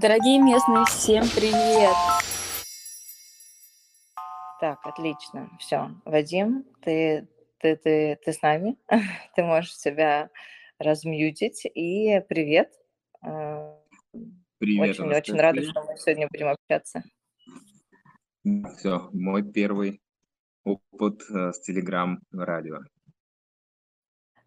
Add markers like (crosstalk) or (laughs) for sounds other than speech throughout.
Дорогие местные, всем привет! Так, отлично. Все. Вадим, ты, ты, ты, ты с нами. (laughs) Ты можешь себя размьютить. И привет. Э, Привет, Очень, очень рада, что мы сегодня будем общаться. Все, мой первый опыт э, с Telegram радио.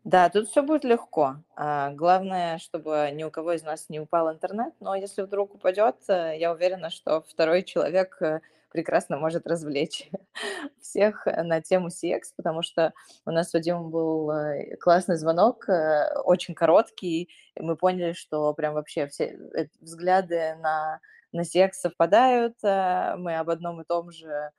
Да, тут все будет легко. А, Главное, чтобы ни у кого из нас не упал интернет, но если вдруг упадет, э, я уверена, что второй человек э, прекрасно может развлечь (laughs) всех э, на тему CX, потому что у нас с Вадимом был классный звонок, очень короткий, и мы поняли, что прям вообще все взгляды на, на CX совпадают, мы об одном и том же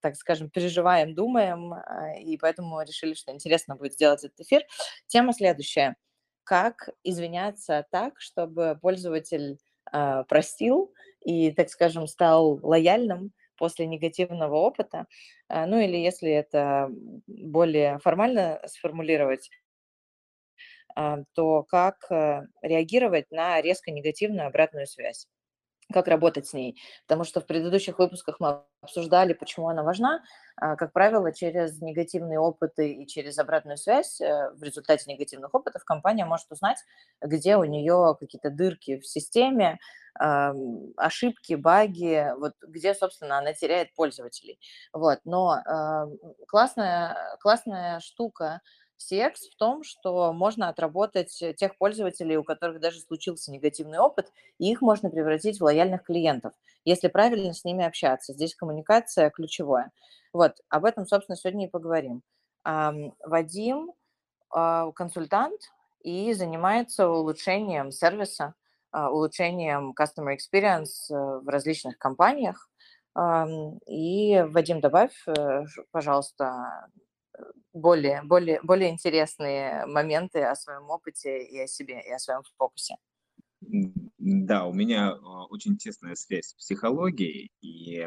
так скажем, переживаем, думаем, а, и поэтому решили, что интересно будет сделать этот эфир. Тема следующая. Как извиняться так, чтобы пользователь а, простил и, так скажем, стал лояльным после негативного опыта. А, Ну или если это более формально сформулировать, то как э, реагировать на резко негативную обратную связь как работать с ней. Потому что в предыдущих выпусках мы обсуждали, почему она важна. А, Как правило, через негативные опыты и через обратную связь э, в результате негативных опытов компания может узнать, где у нее какие-то дырки в системе, ошибки, баги, вот где, собственно, она теряет пользователей. Вот. Но классная, классная штука CX в том, что можно отработать э, тех пользователей, у которых даже случился негативный опыт, и их можно превратить в лояльных клиентов, если правильно с ними общаться. Здесь коммуникация ключевая. Вот, об этом, собственно, сегодня и поговорим. Вадим а, консультант и занимается улучшением сервиса, а, улучшением customer experience э, в различных компаниях. И, Вадим, добавь, э, пожалуйста, более, более, более интересные моменты о своем опыте и о себе, и о своем фокусе. Да, у меня а, очень тесная связь с психологией, и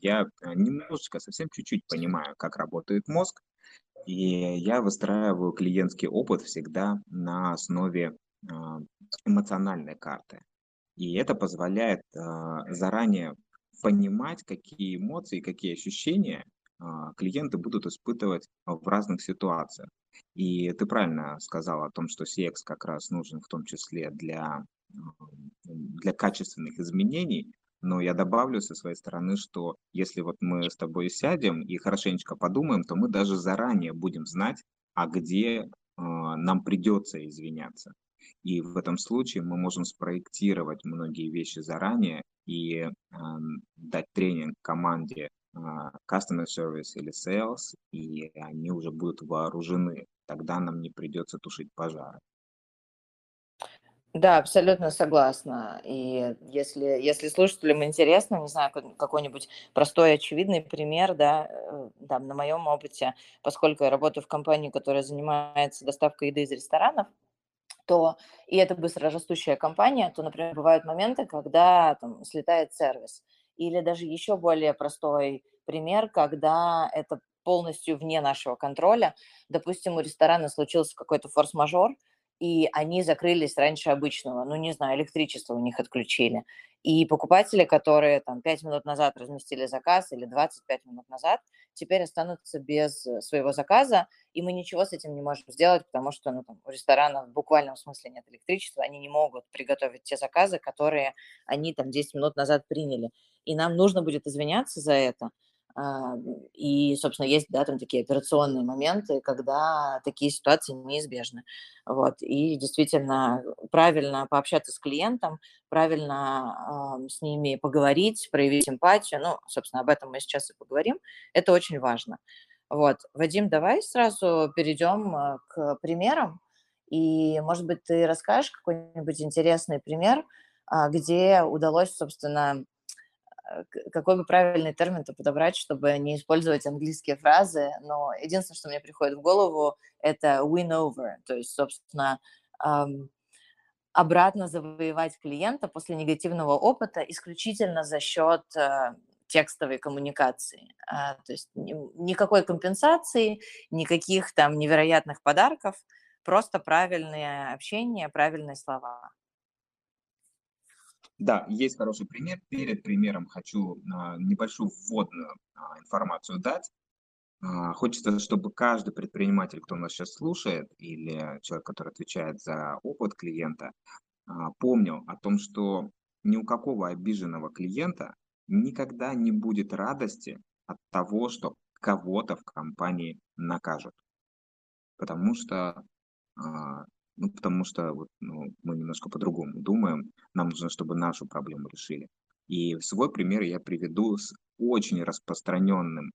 я а, немножечко, совсем чуть-чуть понимаю, как работает мозг, и я выстраиваю клиентский опыт всегда на основе а, эмоциональной карты. И это позволяет а, заранее понимать, какие эмоции, какие ощущения клиенты будут испытывать в разных ситуациях. И ты правильно сказал о том, что CX как раз нужен в том числе для, ам, для качественных изменений, но я добавлю со своей стороны, что если вот мы с тобой сядем и хорошенечко подумаем, то мы даже заранее будем знать, а где а, нам придется извиняться. И в этом случае мы можем спроектировать многие вещи заранее и ам, дать тренинг команде а, customer service или sales, и они уже будут вооружены. Тогда нам не придется тушить пожары. Да, абсолютно согласна. И если, если слушателям интересно, не знаю, как- какой-нибудь простой, очевидный пример, да, э, там, на моем опыте, поскольку я работаю в компании, которая занимается доставкой еды из ресторанов, то и это быстрорастущая компания, то, например, бывают моменты, когда там слетает сервис. Или даже еще более простой пример, когда это полностью вне нашего контроля. Допустим, у ресторана случился какой-то форс-мажор, и они закрылись раньше обычного. Ну, не знаю, электричество у них отключили. И покупатели, которые там 5 минут назад разместили заказ или 25 минут назад, теперь останутся без э, своего заказа, и мы ничего с этим не можем сделать, потому что ну, там, у ресторана в буквальном смысле нет электричества, они не могут приготовить те заказы, которые они там 10 минут назад приняли. И нам нужно будет извиняться за это. А, И, собственно, есть да, там такие операционные моменты, когда такие ситуации неизбежны. Вот. И действительно правильно пообщаться с клиентом, правильно ам, с ними поговорить, проявить эмпатию. Ну, собственно, об этом мы сейчас и поговорим. Это очень важно. Вот. Вадим, давай сразу перейдем а, к примерам. И, может быть, ты расскажешь какой-нибудь интересный пример, а, где удалось, собственно, какой бы правильный термин-то подобрать, чтобы не использовать английские фразы. Но единственное, что мне приходит в голову, это win over. То есть, собственно, обратно завоевать клиента после негативного опыта исключительно за счет э, текстовой коммуникации. А, То есть ни- никакой компенсации, никаких там невероятных подарков, просто правильное общение, правильные слова. Да, есть хороший пример. Перед примером хочу а, небольшую вводную а, информацию дать. А, хочется, чтобы каждый предприниматель, кто нас сейчас слушает, или человек, который отвечает за опыт клиента, помнил о том, что ни у какого обиженного клиента никогда не будет радости от того, что кого-то в компании накажут. Потому что, ну, потому что вот, ну, мы немножко по-другому думаем, нам нужно, чтобы нашу проблему решили. И свой пример я приведу с очень распространенным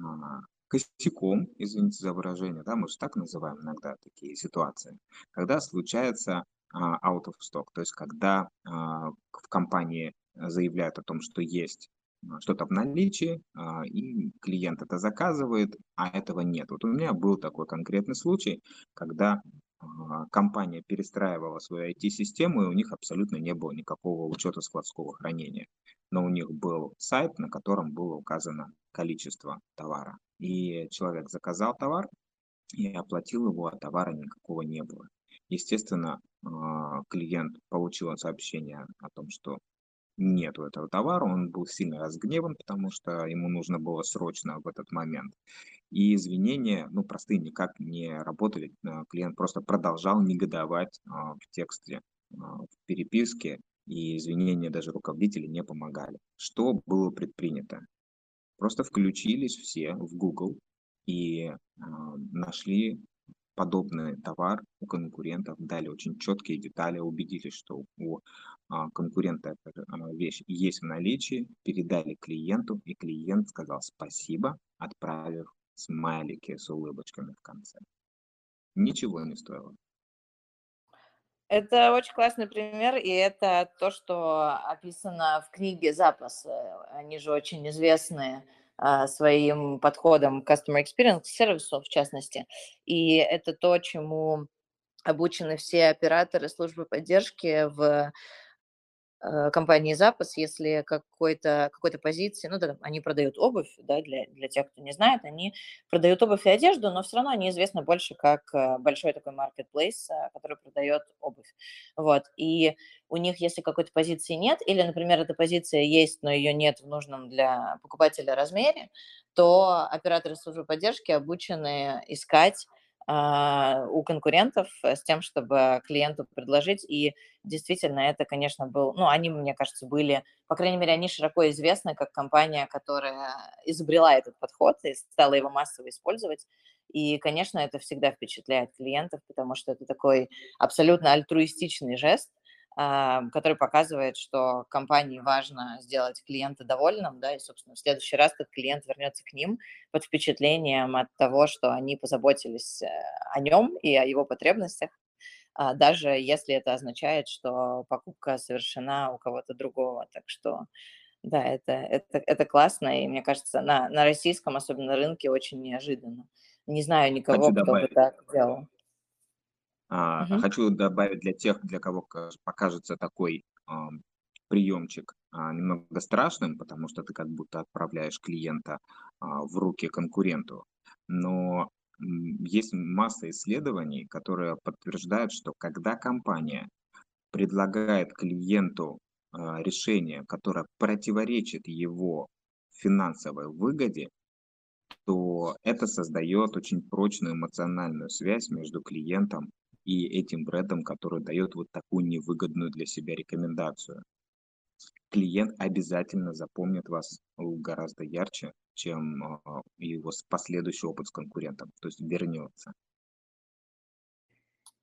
а, косяком, извините за выражение, да, мы же так называем иногда такие ситуации, когда случается а, out of stock, то есть когда а, в компании заявляют о том, что есть а, что-то в наличии, и клиент это заказывает, а этого нет. Вот у меня был такой конкретный случай, когда компания перестраивала свою IT-систему, и у них абсолютно не было никакого учета складского хранения. Но у них был сайт, на котором было указано количество товара. И человек заказал товар и оплатил его, а товара никакого не было. Естественно, а, клиент получил сообщение о том, что нету этого товара, он был сильно разгневан, потому что ему нужно было срочно в этот момент. И извинения, ну, простые, никак не работали. А, клиент просто продолжал негодовать а, в тексте, в переписке, и извинения даже руководители не помогали. Что было предпринято? Просто включились все в Google и нашли подобный товар у конкурентов, дали очень четкие детали, убедились, что у а, конкурента эта а, вещь есть в наличии, передали клиенту, и клиент сказал спасибо, отправив смайлики с улыбочками в конце. Ничего не стоило. Это очень классный пример, и это то, что описано в книге «Запас». Они же очень известные а, своим подходом к customer experience, к сервису в частности. И это то, чему обучены все операторы службы поддержки в компании запас, если какой-то какой-то позиции, ну да, они продают обувь, да, для, для тех, кто не знает, они продают обувь и одежду, но все равно они известны больше как э, большой такой marketplace, э, который продает обувь. Вот, и у них, если какой-то позиции нет, или, например, эта позиция есть, но ее нет в нужном для покупателя размере, то операторы службы поддержки обучены искать у конкурентов с тем, чтобы клиенту предложить. И действительно, это, конечно, был, ну, они, мне кажется, были, по крайней мере, они широко известны как компания, которая изобрела этот подход и стала его массово использовать. И, конечно, это всегда впечатляет клиентов, потому что это такой абсолютно альтруистичный жест, который показывает, что компании важно сделать клиента довольным, да, и, собственно, в следующий раз этот клиент вернется к ним под впечатлением от того, что они позаботились э, о нем и о его потребностях, а, даже если это означает, что покупка совершена у кого-то другого. Так что, да, это, это, это классно, и мне кажется, на, на российском, особенно рынке, очень неожиданно. Не знаю никого, Хочу кто добавить. бы так делал. Мгм. Хочу добавить для тех, для кого покажется такой приемчик а, немного страшным, потому что ты как будто отправляешь клиента а, в руки конкуренту. Но есть масса исследований, которые подтверждают, что когда компания предлагает клиенту решение, которое противоречит его финансовой выгоде, то это создает очень прочную эмоциональную связь между клиентом и этим брендом, который дает вот такую невыгодную для себя рекомендацию. Клиент обязательно запомнит вас гораздо ярче, чем а, его последующий опыт с конкурентом, то есть вернется.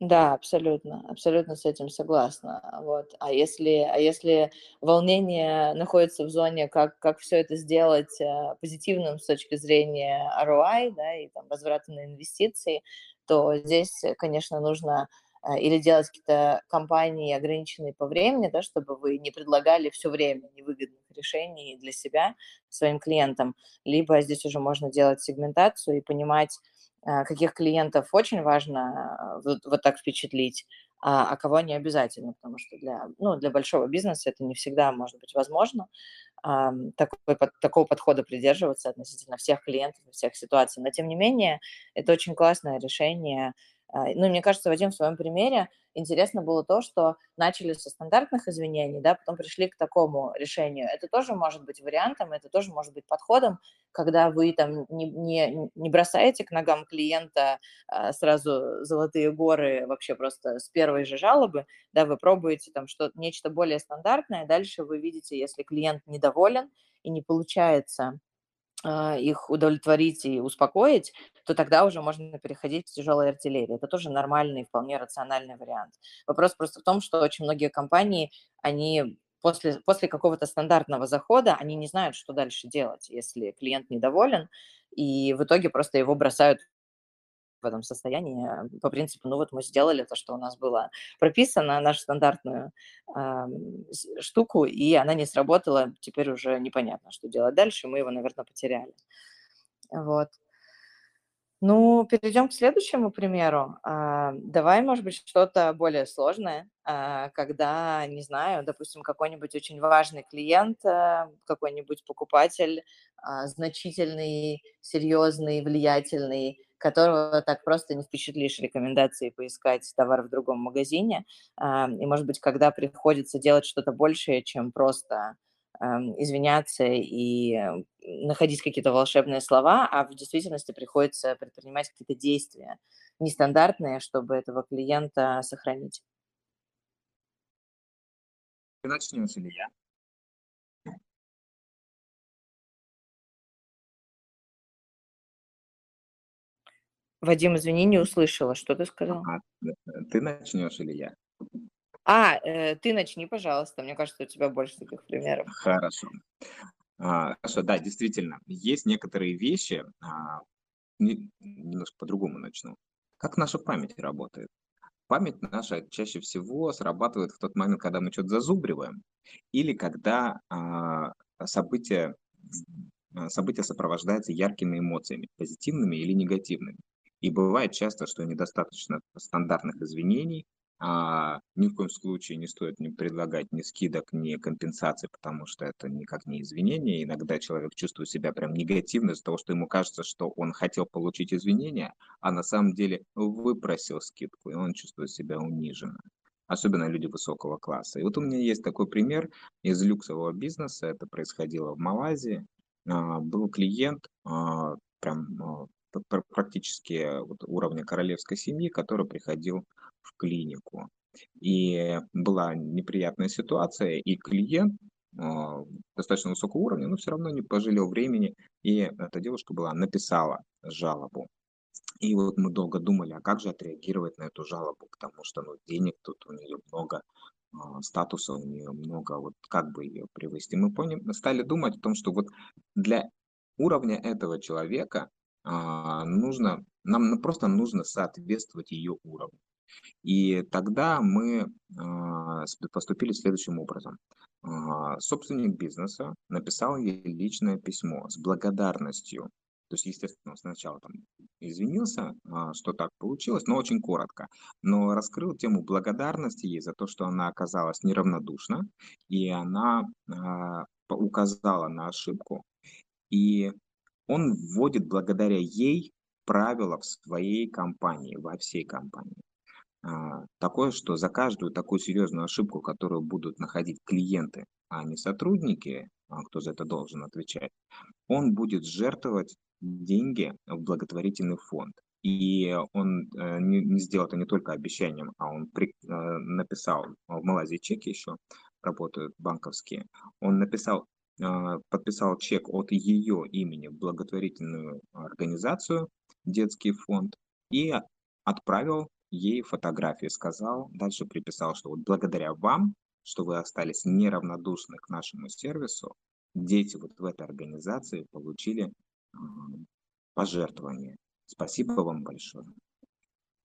Да, абсолютно, абсолютно с этим согласна. Вот. А если, а если волнение находится в зоне, как, как все это сделать э, позитивным с точки зрения ROI, да, и там возврата на инвестиции, то здесь, э, конечно, нужно э, или делать какие-то компании ограниченные по времени, да, чтобы вы не предлагали все время невыгодных решений для себя своим клиентам, либо здесь уже можно делать сегментацию и понимать, э, каких клиентов очень важно вот, вот так впечатлить, а, а кого не обязательно, потому что для, ну, для большого бизнеса это не всегда может быть возможно такой, такого подхода придерживаться относительно всех клиентов, всех ситуаций. Но, тем не менее, это очень классное решение А, ну, мне кажется, Вадим, в своем примере интересно было то, что начали со стандартных извинений, да, потом пришли к такому решению. Это тоже может быть вариантом, это тоже может быть подходом, когда вы там не, не, не бросаете к ногам клиента а, сразу золотые горы вообще просто с первой же жалобы, да, вы пробуете там что-то, нечто более стандартное, дальше вы видите, если клиент недоволен и не получается их удовлетворить и успокоить, то тогда уже можно переходить к тяжелой артиллерии. Это тоже нормальный, вполне рациональный вариант. Вопрос просто в том, что очень многие компании, они после, после какого-то стандартного захода, они не знают, что дальше делать, если клиент недоволен, и в итоге просто его бросают в этом состоянии по принципу, ну вот мы сделали то, что у нас было прописано, нашу стандартную э, штуку, и она не сработала, теперь уже непонятно, что делать дальше, мы его, наверное, потеряли. Вот. Ну, перейдем к следующему примеру. А, давай, может быть, что-то более сложное, а, когда, не знаю, допустим, какой-нибудь очень важный клиент, а, какой-нибудь покупатель, значительный, серьезный, влиятельный, которого так просто не впечатлишь рекомендации поискать товар в другом магазине. И, может быть, когда приходится делать что-то большее, чем просто извиняться и находить какие-то волшебные слова, а в действительности приходится предпринимать какие-то действия нестандартные, чтобы этого клиента сохранить. Ты начнешь или я? Вадим, извини, не услышала. Что ты сказал? А, ты начнешь или я? А, э, ты начни, пожалуйста. Мне кажется, у тебя больше таких примеров. Хорошо. А, хорошо, да, действительно, есть некоторые вещи, а, не, немножко по-другому начну. Как наша память работает? Память наша чаще всего срабатывает в тот момент, когда мы что-то зазубриваем, или когда а, события, а, события сопровождаются яркими эмоциями, позитивными или негативными. И бывает часто, что недостаточно стандартных извинений, а, ни в коем случае не стоит не предлагать ни скидок, ни компенсаций, потому что это никак не извинение. Иногда человек чувствует себя прям негативно из-за того, что ему кажется, что он хотел получить извинения, а на самом деле выпросил скидку, и он чувствует себя униженно. Особенно люди высокого класса. И вот у меня есть такой пример из люксового бизнеса. Это происходило в Малайзии. А, был клиент, а, прям а, практически вот уровня королевской семьи, который приходил в клинику. И была неприятная ситуация, и клиент э, достаточно высокого уровня, но все равно не пожалел времени, и эта девушка была, написала жалобу. И вот мы долго думали, а как же отреагировать на эту жалобу, потому что ну, денег тут у нее много, э, статуса у нее много, вот как бы ее привести. Мы поняли, стали думать о том, что вот для уровня этого человека а, нужно, нам просто нужно соответствовать ее уровню. И тогда мы а, поступили следующим образом. А, собственник бизнеса написал ей личное письмо с благодарностью. То есть, естественно, он сначала там извинился, что так получилось, но очень коротко. Но раскрыл тему благодарности ей за то, что она оказалась неравнодушна, и она указала на ошибку. И он вводит благодаря ей правила в своей компании, во всей компании. А, такое, что за каждую такую серьезную ошибку, которую будут находить клиенты, а не сотрудники, а кто за это должен отвечать, он будет жертвовать деньги в благотворительный фонд. И он э, не, сделал это не только обещанием, а он при, э, написал, в Малайзии чеки еще работают банковские, он написал подписал чек от ее имени в благотворительную организацию, детский фонд, и отправил ей фотографии, сказал, дальше приписал, что вот благодаря вам, что вы остались неравнодушны к нашему сервису, дети вот в этой организации получили пожертвование. Спасибо вам большое.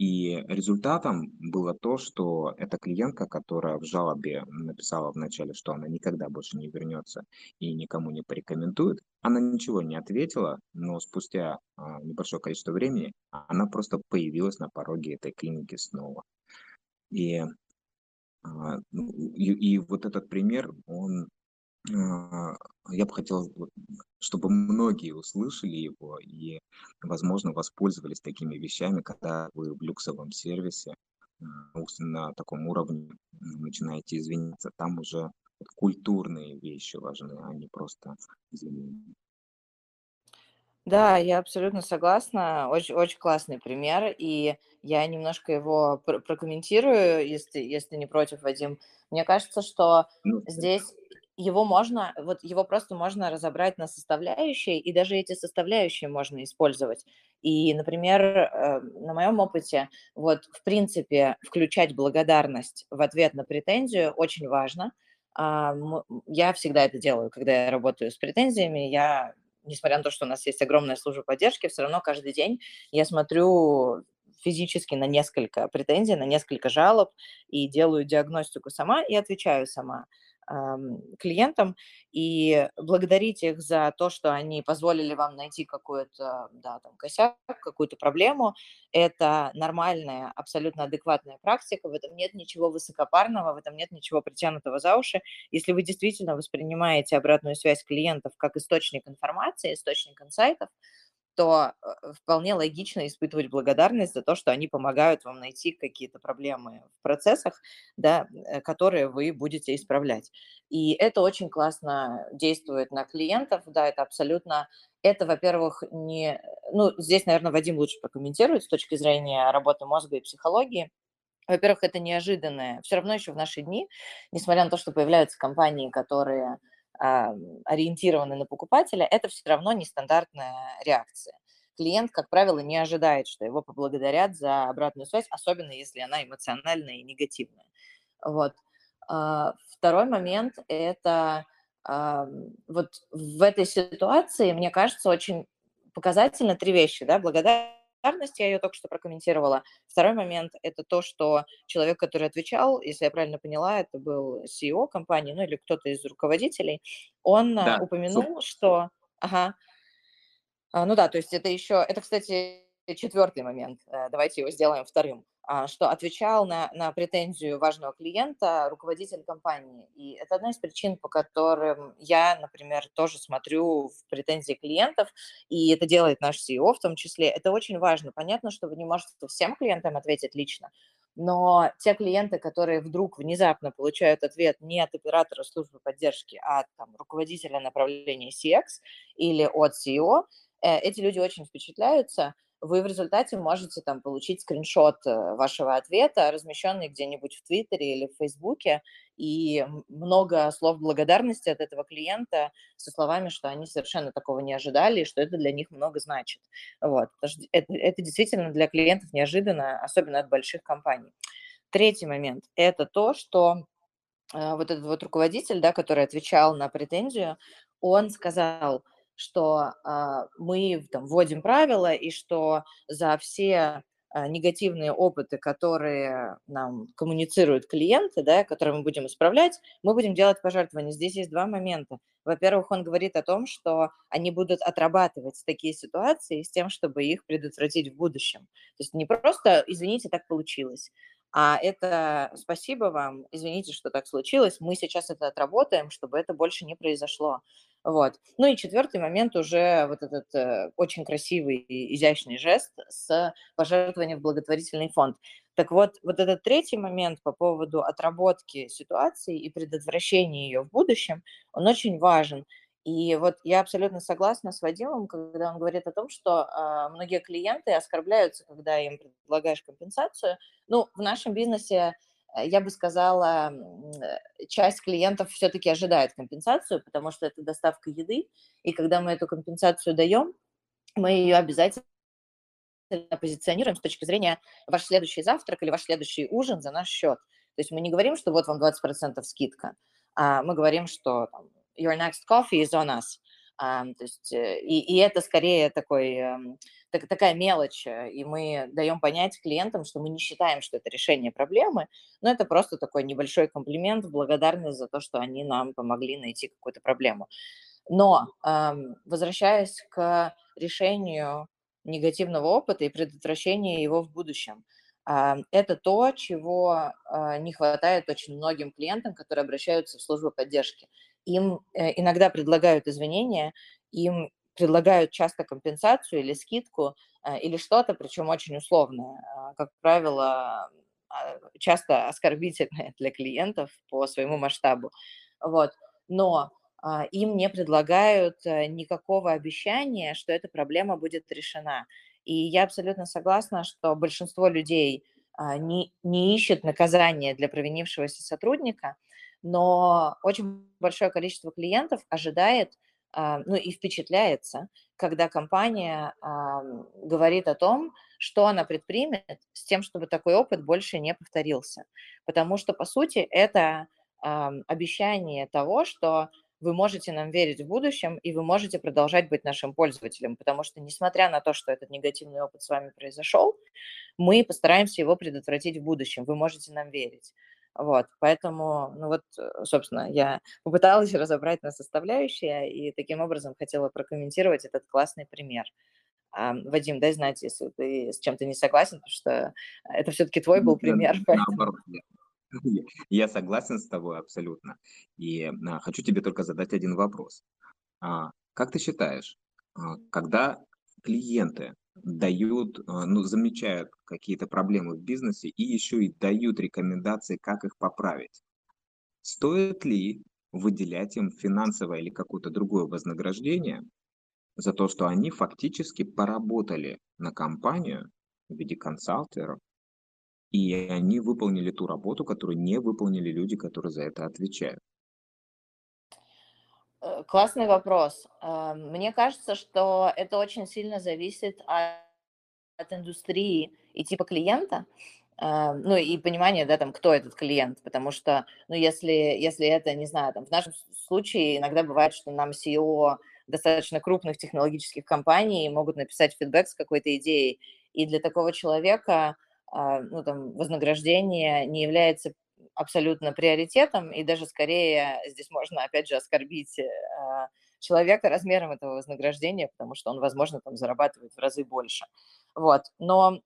И результатом было то, что эта клиентка, которая в жалобе написала вначале, что она никогда больше не вернется и никому не порекомендует, она ничего не ответила, но спустя а, небольшое количество времени она просто появилась на пороге этой клиники снова. И, а, ну, и, и вот этот пример, он, а, я бы хотел чтобы многие услышали его и, возможно, воспользовались такими вещами, когда вы в люксовом сервисе э, на таком уровне начинаете извиняться. Там уже культурные вещи важны, а не просто извинения. Да, я абсолютно согласна. Очень, очень классный пример, и я немножко его пр- прокомментирую, если, если не против, Вадим. Мне кажется, что Ну, здесь его можно, вот его просто можно разобрать на составляющие, и даже эти составляющие можно использовать. И, например, э, на моем опыте, вот, в принципе, включать благодарность в ответ на претензию очень важно. А, Я всегда это делаю, когда я работаю с претензиями. Я, несмотря на то, что у нас есть огромная служба поддержки, все равно каждый день я смотрю физически на несколько претензий, на несколько жалоб и делаю диагностику сама и отвечаю сама клиентам и благодарить их за то, что они позволили вам найти какой-то, да, там, косяк, какую-то проблему. Это нормальная, абсолютно адекватная практика, в этом нет ничего высокопарного, в этом нет ничего притянутого за уши. Если вы действительно воспринимаете обратную связь клиентов как источник информации, источник инсайтов, то э, вполне логично испытывать благодарность за то, что они помогают вам найти какие-то проблемы в процессах, да, э, которые вы будете исправлять. И это очень классно действует на клиентов, да, это абсолютно, это, во-первых, не, ну, здесь, наверное, Вадим лучше прокомментирует с точки зрения работы мозга и психологии, во-первых, это неожиданное. Все равно еще в наши дни, несмотря на то, что появляются компании, которые ориентированы на покупателя, это все равно нестандартная реакция. Клиент, как правило, не ожидает, что его поблагодарят за обратную связь, особенно если она эмоциональная и негативная. Вот. А, второй момент – это вот в этой ситуации, мне кажется, очень показательно три вещи. Да? Благодарность благодарность, я ее только что прокомментировала. Второй момент – это то, что человек, который отвечал, если я правильно поняла, это был CEO компании, ну или кто-то из руководителей, он а, да. упомянул, что… Ага. А, ну да, то есть это еще… Это, кстати, четвертый момент. Э, давайте его сделаем вторым. А, что отвечал на, на претензию важного клиента руководитель компании. И это одна из причин, по которым я, например, тоже смотрю в претензии клиентов, и это делает наш CEO в том числе. Это очень важно. Понятно, что вы не можете всем клиентам ответить лично, но те клиенты, которые вдруг внезапно получают ответ не от оператора службы поддержки, а от там, руководителя направления CX или от CEO, э, эти люди очень впечатляются – вы в результате можете там получить скриншот э, вашего ответа, размещенный где-нибудь в Твиттере или в Фейсбуке, и много слов благодарности от этого клиента со словами, что они совершенно такого не ожидали, и что это для них много значит. Вот. Это, это действительно для клиентов неожиданно, особенно от больших компаний. Третий момент – это то, что э, вот этот вот руководитель, да, который отвечал на претензию, он сказал – что а, мы там вводим правила и что за все а, негативные опыты, которые нам коммуницируют клиенты, да, которые мы будем исправлять, мы будем делать пожертвования. Здесь есть два момента. Во-первых, он говорит о том, что они будут отрабатывать такие ситуации с тем, чтобы их предотвратить в будущем. То есть не просто «извините, так получилось», а это спасибо вам, извините, что так случилось, мы сейчас это отработаем, чтобы это больше не произошло. Вот. Ну и четвертый момент уже вот этот э, очень красивый и изящный жест с пожертвованием в благотворительный фонд. Так вот, вот этот третий момент по поводу отработки ситуации и предотвращения ее в будущем, он очень важен. И вот я абсолютно согласна с Вадимом, когда он говорит о том, что э, многие клиенты оскорбляются, когда им предлагаешь компенсацию. Ну, в нашем бизнесе я бы сказала, э, часть клиентов все-таки ожидает компенсацию, потому что это доставка еды, и когда мы эту компенсацию даем, мы ее обязательно позиционируем с точки зрения ваш следующий завтрак или ваш следующий ужин за наш счет. То есть мы не говорим, что вот вам 20% скидка, а мы говорим, что your next coffee is on us. А, то есть, э, и, и это скорее такой, эм, так, такая мелочь, э, и мы даем понять клиентам, что мы не считаем, что это решение проблемы, но это просто такой небольшой комплимент, благодарность за то, что они нам помогли найти какую-то проблему. Но эм, возвращаясь к решению негативного опыта и предотвращению его в будущем, э, это то, чего э, не хватает очень многим клиентам, которые обращаются в службу поддержки. Им э, иногда предлагают извинения, им предлагают часто компенсацию или скидку, э, или что-то, причем очень условное. А, как правило, а, часто оскорбительное (laughs) для клиентов по своему масштабу. Вот. Но а, им не предлагают э, никакого обещания, что эта проблема будет решена. И я абсолютно согласна, что большинство людей не, не ищет наказания для провинившегося сотрудника, но очень большое количество клиентов ожидает, а, ну и впечатляется, когда компания говорит о том, что она предпримет с тем, чтобы такой опыт больше не повторился. Потому что, по сути, это обещание того, что вы можете нам верить в будущем, и вы можете продолжать быть нашим пользователем, потому что, несмотря на то, что этот негативный опыт с вами произошел, мы постараемся его предотвратить в будущем. Вы можете нам верить. Вот, поэтому, ну вот, э, собственно, я попыталась (laughs) разобрать на составляющие и таким образом хотела прокомментировать этот классный пример. А, Вадим, дай знать, если ты с чем-то не согласен, потому что это все-таки твой был пример. (laughs) Наоборот, (laughs) я согласен с тобой абсолютно. И а, хочу тебе только задать один вопрос. А, как ты считаешь, когда клиенты дают, а, ну, замечают какие-то проблемы в бизнесе и еще и дают рекомендации, как их поправить. Стоит ли выделять им финансовое или какое-то другое вознаграждение за то, что они фактически поработали на компанию в виде консалтеров, и они выполнили ту работу, которую не выполнили люди, которые за это отвечают? Э, классный вопрос. Э, мне кажется, что это очень сильно зависит от, индустрии и типа клиента, э, ну и понимания, да, там, кто этот клиент, потому что, ну, если, если это, не знаю, там, в нашем случае иногда бывает, что нам CEO достаточно крупных технологических компаний могут написать фидбэк с какой-то идеей, и для такого человека, ну, там, вознаграждение не является абсолютно приоритетом, и даже скорее здесь можно, опять же, оскорбить э, человека размером этого вознаграждения, потому что он, возможно, там зарабатывает в разы больше. Вот. Но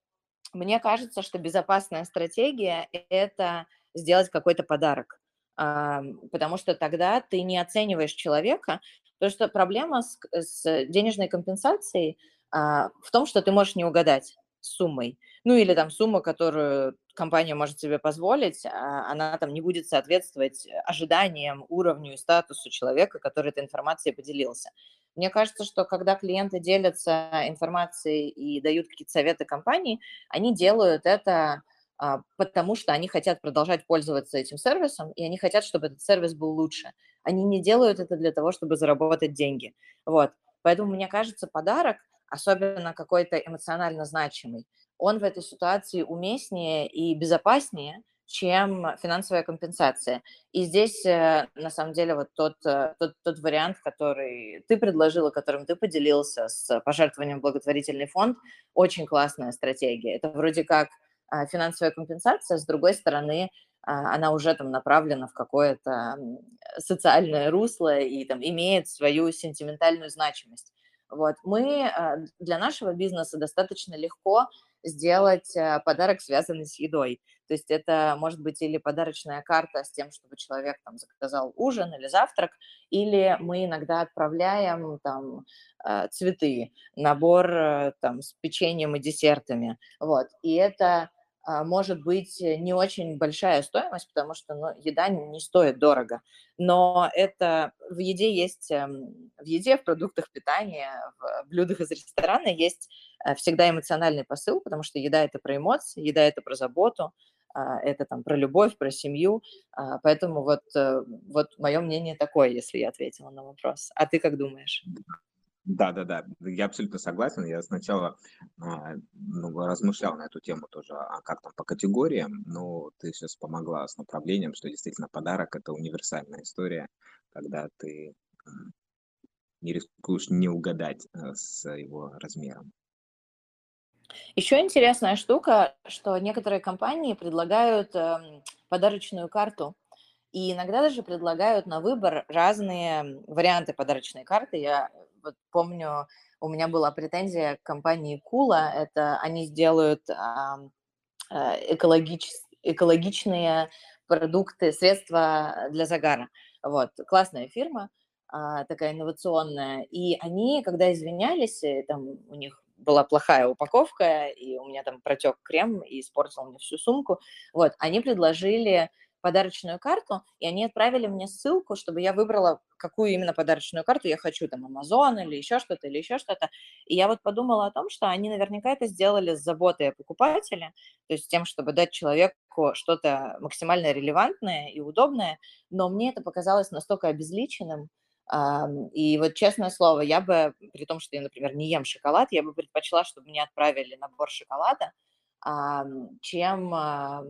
мне кажется, что безопасная стратегия – это сделать какой-то подарок, потому что тогда ты не оцениваешь человека, потому что проблема с, с денежной компенсацией а, в том, что ты можешь не угадать с суммой. Ну или там сумма, которую компания может себе позволить, а, она там не будет соответствовать ожиданиям, уровню и статусу человека, который этой информацией поделился. Мне кажется, что когда клиенты делятся информацией и дают какие-то советы компании, они делают это а, потому, что они хотят продолжать пользоваться этим сервисом, и они хотят, чтобы этот сервис был лучше. Они не делают это для того, чтобы заработать деньги. Вот. Поэтому, мне кажется, подарок, особенно какой-то эмоционально значимый, он в этой ситуации уместнее и безопаснее, чем финансовая компенсация. И здесь, э, на самом деле, вот тот, э, тот, тот вариант, который ты предложила, которым ты поделился с пожертвованием благотворительный фонд, очень классная стратегия. Это вроде как а, финансовая компенсация, с другой стороны, а, она уже там направлена в какое-то социальное русло и там имеет свою сентиментальную значимость. Вот. Мы а, для нашего бизнеса достаточно легко сделать э, подарок, связанный с едой. То есть это может быть или подарочная карта с тем, чтобы человек там заказал ужин или завтрак, или мы иногда отправляем там э, цветы, набор э, там с печеньем и десертами. Вот. И это а, может быть не очень большая стоимость, потому что ну, еда не стоит дорого. Но это в еде есть, эм, в еде, в продуктах питания, в блюдах из ресторана есть э, всегда эмоциональный посыл, потому что еда – это про эмоции, еда – это про заботу, а, это там про любовь, про семью. А, поэтому вот, э, вот мое мнение такое, если я ответила на вопрос. А ты как думаешь? Да, да, да, я абсолютно согласен. Я сначала а, ну, размышлял на эту тему тоже, а как там по категориям, но ты сейчас помогла с направлением, что действительно подарок это универсальная история, когда ты не рискуешь не угадать э, с его размером. Еще интересная штука, что некоторые компании предлагают эм, подарочную карту и иногда даже предлагают на выбор разные варианты подарочной карты. Я вот помню, у меня была претензия к компании Кула, это они сделают э, экологич, экологичные продукты, средства для загара. Вот, классная фирма, а, такая инновационная. И они, когда извинялись, э, там у них была плохая упаковка, и у меня там протек крем и испортил мне всю сумку. Вот, они предложили подарочную карту, и они отправили мне ссылку, чтобы я выбрала, какую именно подарочную карту я хочу, там, Amazon или еще что-то, или еще что-то. И я вот подумала о том, что они наверняка это сделали с заботой о покупателе, то есть тем, чтобы дать человеку что-то максимально релевантное и удобное, но мне это показалось настолько обезличенным, и вот, честное слово, я бы, при том, что я, например, не ем шоколад, я бы предпочла, чтобы мне отправили набор шоколада, чем э,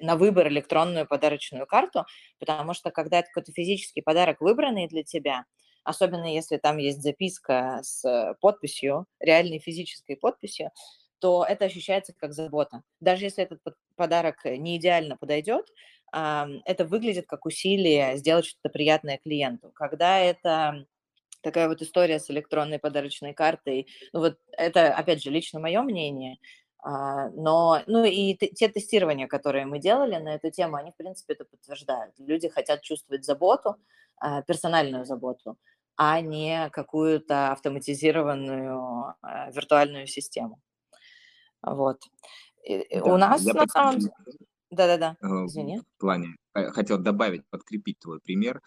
на выбор электронную подарочную карту, потому что когда это какой-то физический подарок, выбранный для тебя, особенно если там есть записка с подписью, реальной физической подписью, то это ощущается как забота. Даже если этот подарок не идеально подойдет, это выглядит как усилие сделать что-то приятное клиенту. Когда это такая вот история с электронной подарочной картой, ну вот это, опять же, лично мое мнение, но, ну и те тестирования, которые мы делали на эту тему, они, в принципе, это подтверждают. Люди хотят чувствовать заботу, а, персональную заботу, а не какую-то автоматизированную а, виртуальную систему. Вот. Да, У нас на самом деле... Да-да-да, э, извини. в плане, э, хотел добавить, подкрепить твой пример,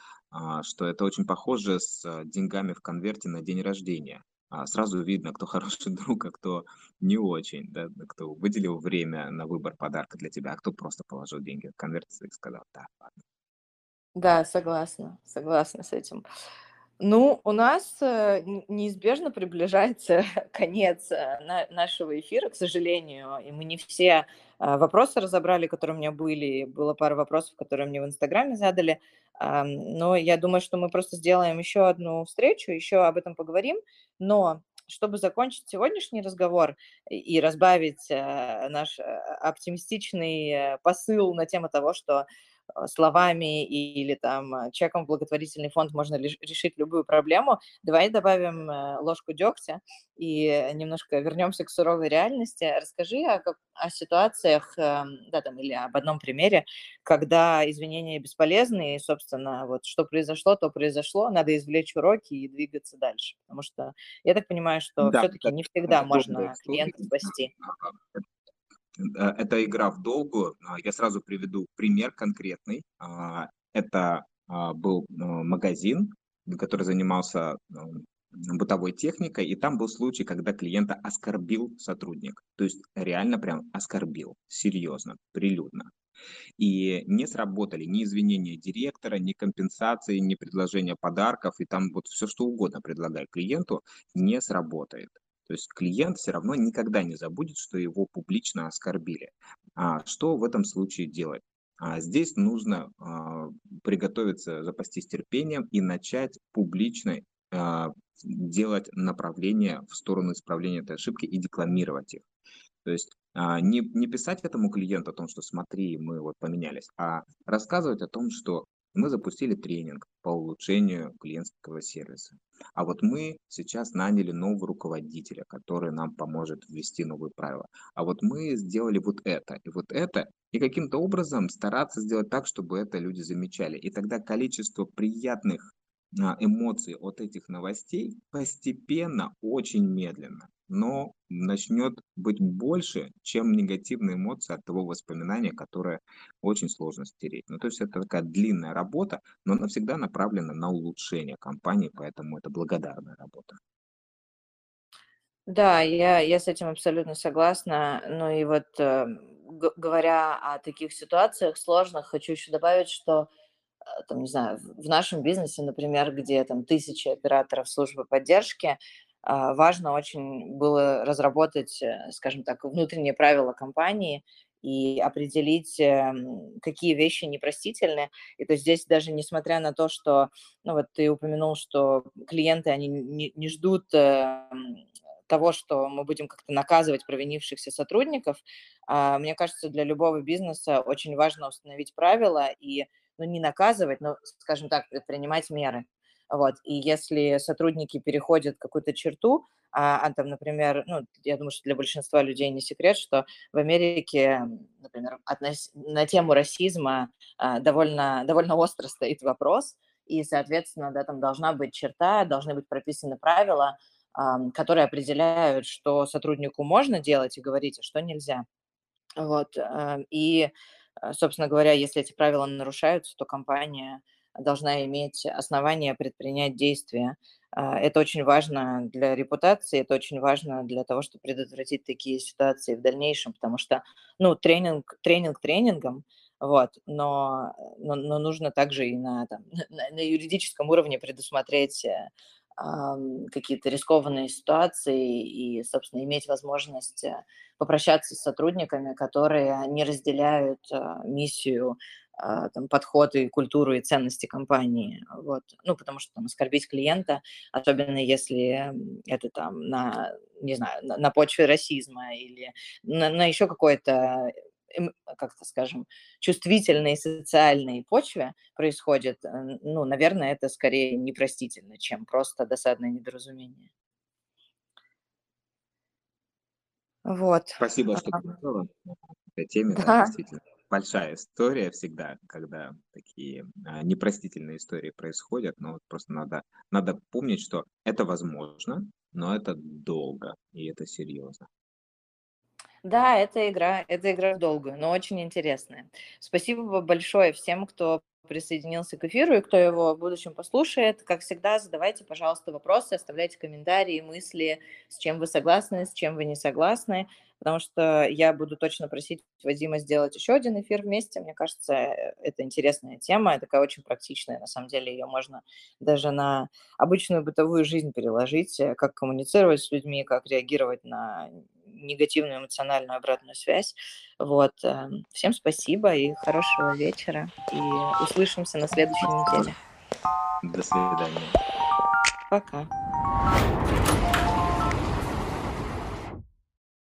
что это очень похоже с э, деньгами в конверте на день рождения а, сразу видно, кто (laughs) хороший друг, а кто не очень, да, кто выделил время на выбор подарка для тебя, а кто просто положил деньги в конверт и сказал, да, ладно. Да, согласна, согласна с этим. Ну, у нас э, неизбежно приближается (laughs) конец э, нашего эфира, к сожалению, и мы не все э, вопросы разобрали, которые у меня были. Было пара вопросов, которые мне в Инстаграме задали. Но я думаю, что мы просто сделаем еще одну встречу, еще об этом поговорим. Но чтобы закончить сегодняшний разговор и разбавить наш оптимистичный посыл на тему того, что словами или там э, чеком в благотворительный фонд можно решить любую проблему. Давай добавим э, ложку дегтя и немножко вернемся к суровой реальности. Расскажи о, о ситуациях, эм, да, там, или об одном примере, когда извинения бесполезны, и, собственно, вот что произошло, то произошло, надо извлечь уроки и двигаться дальше. Потому что я так понимаю, что да, все-таки не всегда можно клиента спасти. Э, это игра в долгу. А, я сразу приведу пример конкретный. А, это а, был магазин, который занимался бытовой техникой, и там был случай, когда клиента оскорбил сотрудник. То есть реально прям оскорбил, серьезно, прилюдно. И не сработали ни извинения директора, ни компенсации, ни предложения подарков, и там вот все что угодно предлагай клиенту, не сработает. То есть клиент все равно никогда не забудет, что его публично оскорбили. А что в этом случае делать? А здесь нужно а, приготовиться, запастись терпением и начать публично а, делать направление в сторону исправления этой ошибки и декламировать их. То есть а, не, не писать этому клиенту о том, что смотри, мы вот поменялись, а рассказывать о том, что мы запустили тренинг по улучшению клиентского сервиса. А вот мы сейчас наняли нового руководителя, который нам поможет ввести новые правила. А вот мы сделали вот это и вот это, и каким-то образом стараться сделать так, чтобы это люди замечали. И тогда количество приятных а, эмоций от этих новостей постепенно, очень медленно но начнет быть больше, чем негативные эмоции от того воспоминания, которое очень сложно стереть. Ну, то есть это такая длинная работа, но она всегда направлена на улучшение компании, поэтому это благодарная работа. Да, я, я с этим абсолютно согласна. Ну и вот э, говоря о таких ситуациях сложных, хочу еще добавить, что э, там, не знаю, в нашем бизнесе, например, где там тысячи операторов службы поддержки, важно очень было разработать, э, скажем так, внутренние правила компании и определить, эм, какие вещи непростительны. И то здесь даже несмотря на то, что, ну вот ты упомянул, что клиенты, они не, не ждут эм, того, что мы будем как-то наказывать провинившихся сотрудников, а, мне кажется, для любого бизнеса очень важно установить правила и ну, не наказывать, но, скажем так, предпринимать меры. Вот. И если сотрудники переходят какую-то черту, а, а там, например, ну, я думаю, что для большинства людей не секрет, что в Америке, например, относ... на тему расизма а, довольно, довольно остро стоит вопрос, и, соответственно, да, там должна быть черта, должны быть прописаны правила, которые определяют, что сотруднику можно делать и говорить, а что нельзя. Вот, и, собственно говоря, если эти правила нарушаются, то компания должна иметь основания предпринять действия. А, это очень важно для репутации, это очень важно для того, чтобы предотвратить такие ситуации в дальнейшем, потому что, ну, тренинг, тренинг тренингом, вот, но, но, но нужно также и на, там, (laughs) на, на юридическом уровне предусмотреть э, какие-то рискованные ситуации и, собственно, иметь возможность э, попрощаться с сотрудниками, которые не разделяют а, миссию там, подход и культуру и ценности компании. Вот. Ну, потому что там, оскорбить клиента, особенно если это там на, не знаю, на, на почве расизма или на, на еще какой-то как-то, скажем, чувствительной социальной почве происходит, э, ну, наверное, это скорее непростительно, чем просто досадное недоразумение. Вот. Спасибо, что сказала этой теме, да. да, действительно большая история всегда, когда такие а, непростительные истории происходят, но вот просто надо, надо помнить, что это возможно, но это долго, и это серьезно. Да, это игра, это игра в долгую, но очень интересная. Спасибо большое всем, кто присоединился к эфиру и кто его в будущем послушает. Как всегда, задавайте, пожалуйста, вопросы, оставляйте комментарии, мысли, с чем вы согласны, с чем вы не согласны потому что я буду точно просить Вадима сделать еще один эфир вместе. Мне кажется, э, это интересная тема, такая очень практичная. На самом деле ее можно даже на обычную бытовую жизнь переложить, э, как коммуницировать с людьми, как реагировать на негативную эмоциональную обратную связь. Вот. Э, всем спасибо и хорошего вечера. И услышимся на следующей неделе. До свидания. Пока.